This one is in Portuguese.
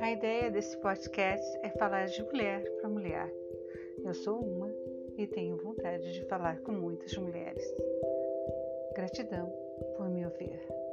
A ideia desse podcast é falar de mulher para mulher. Eu sou uma e tenho vontade de falar com muitas mulheres. Gratidão por me ouvir.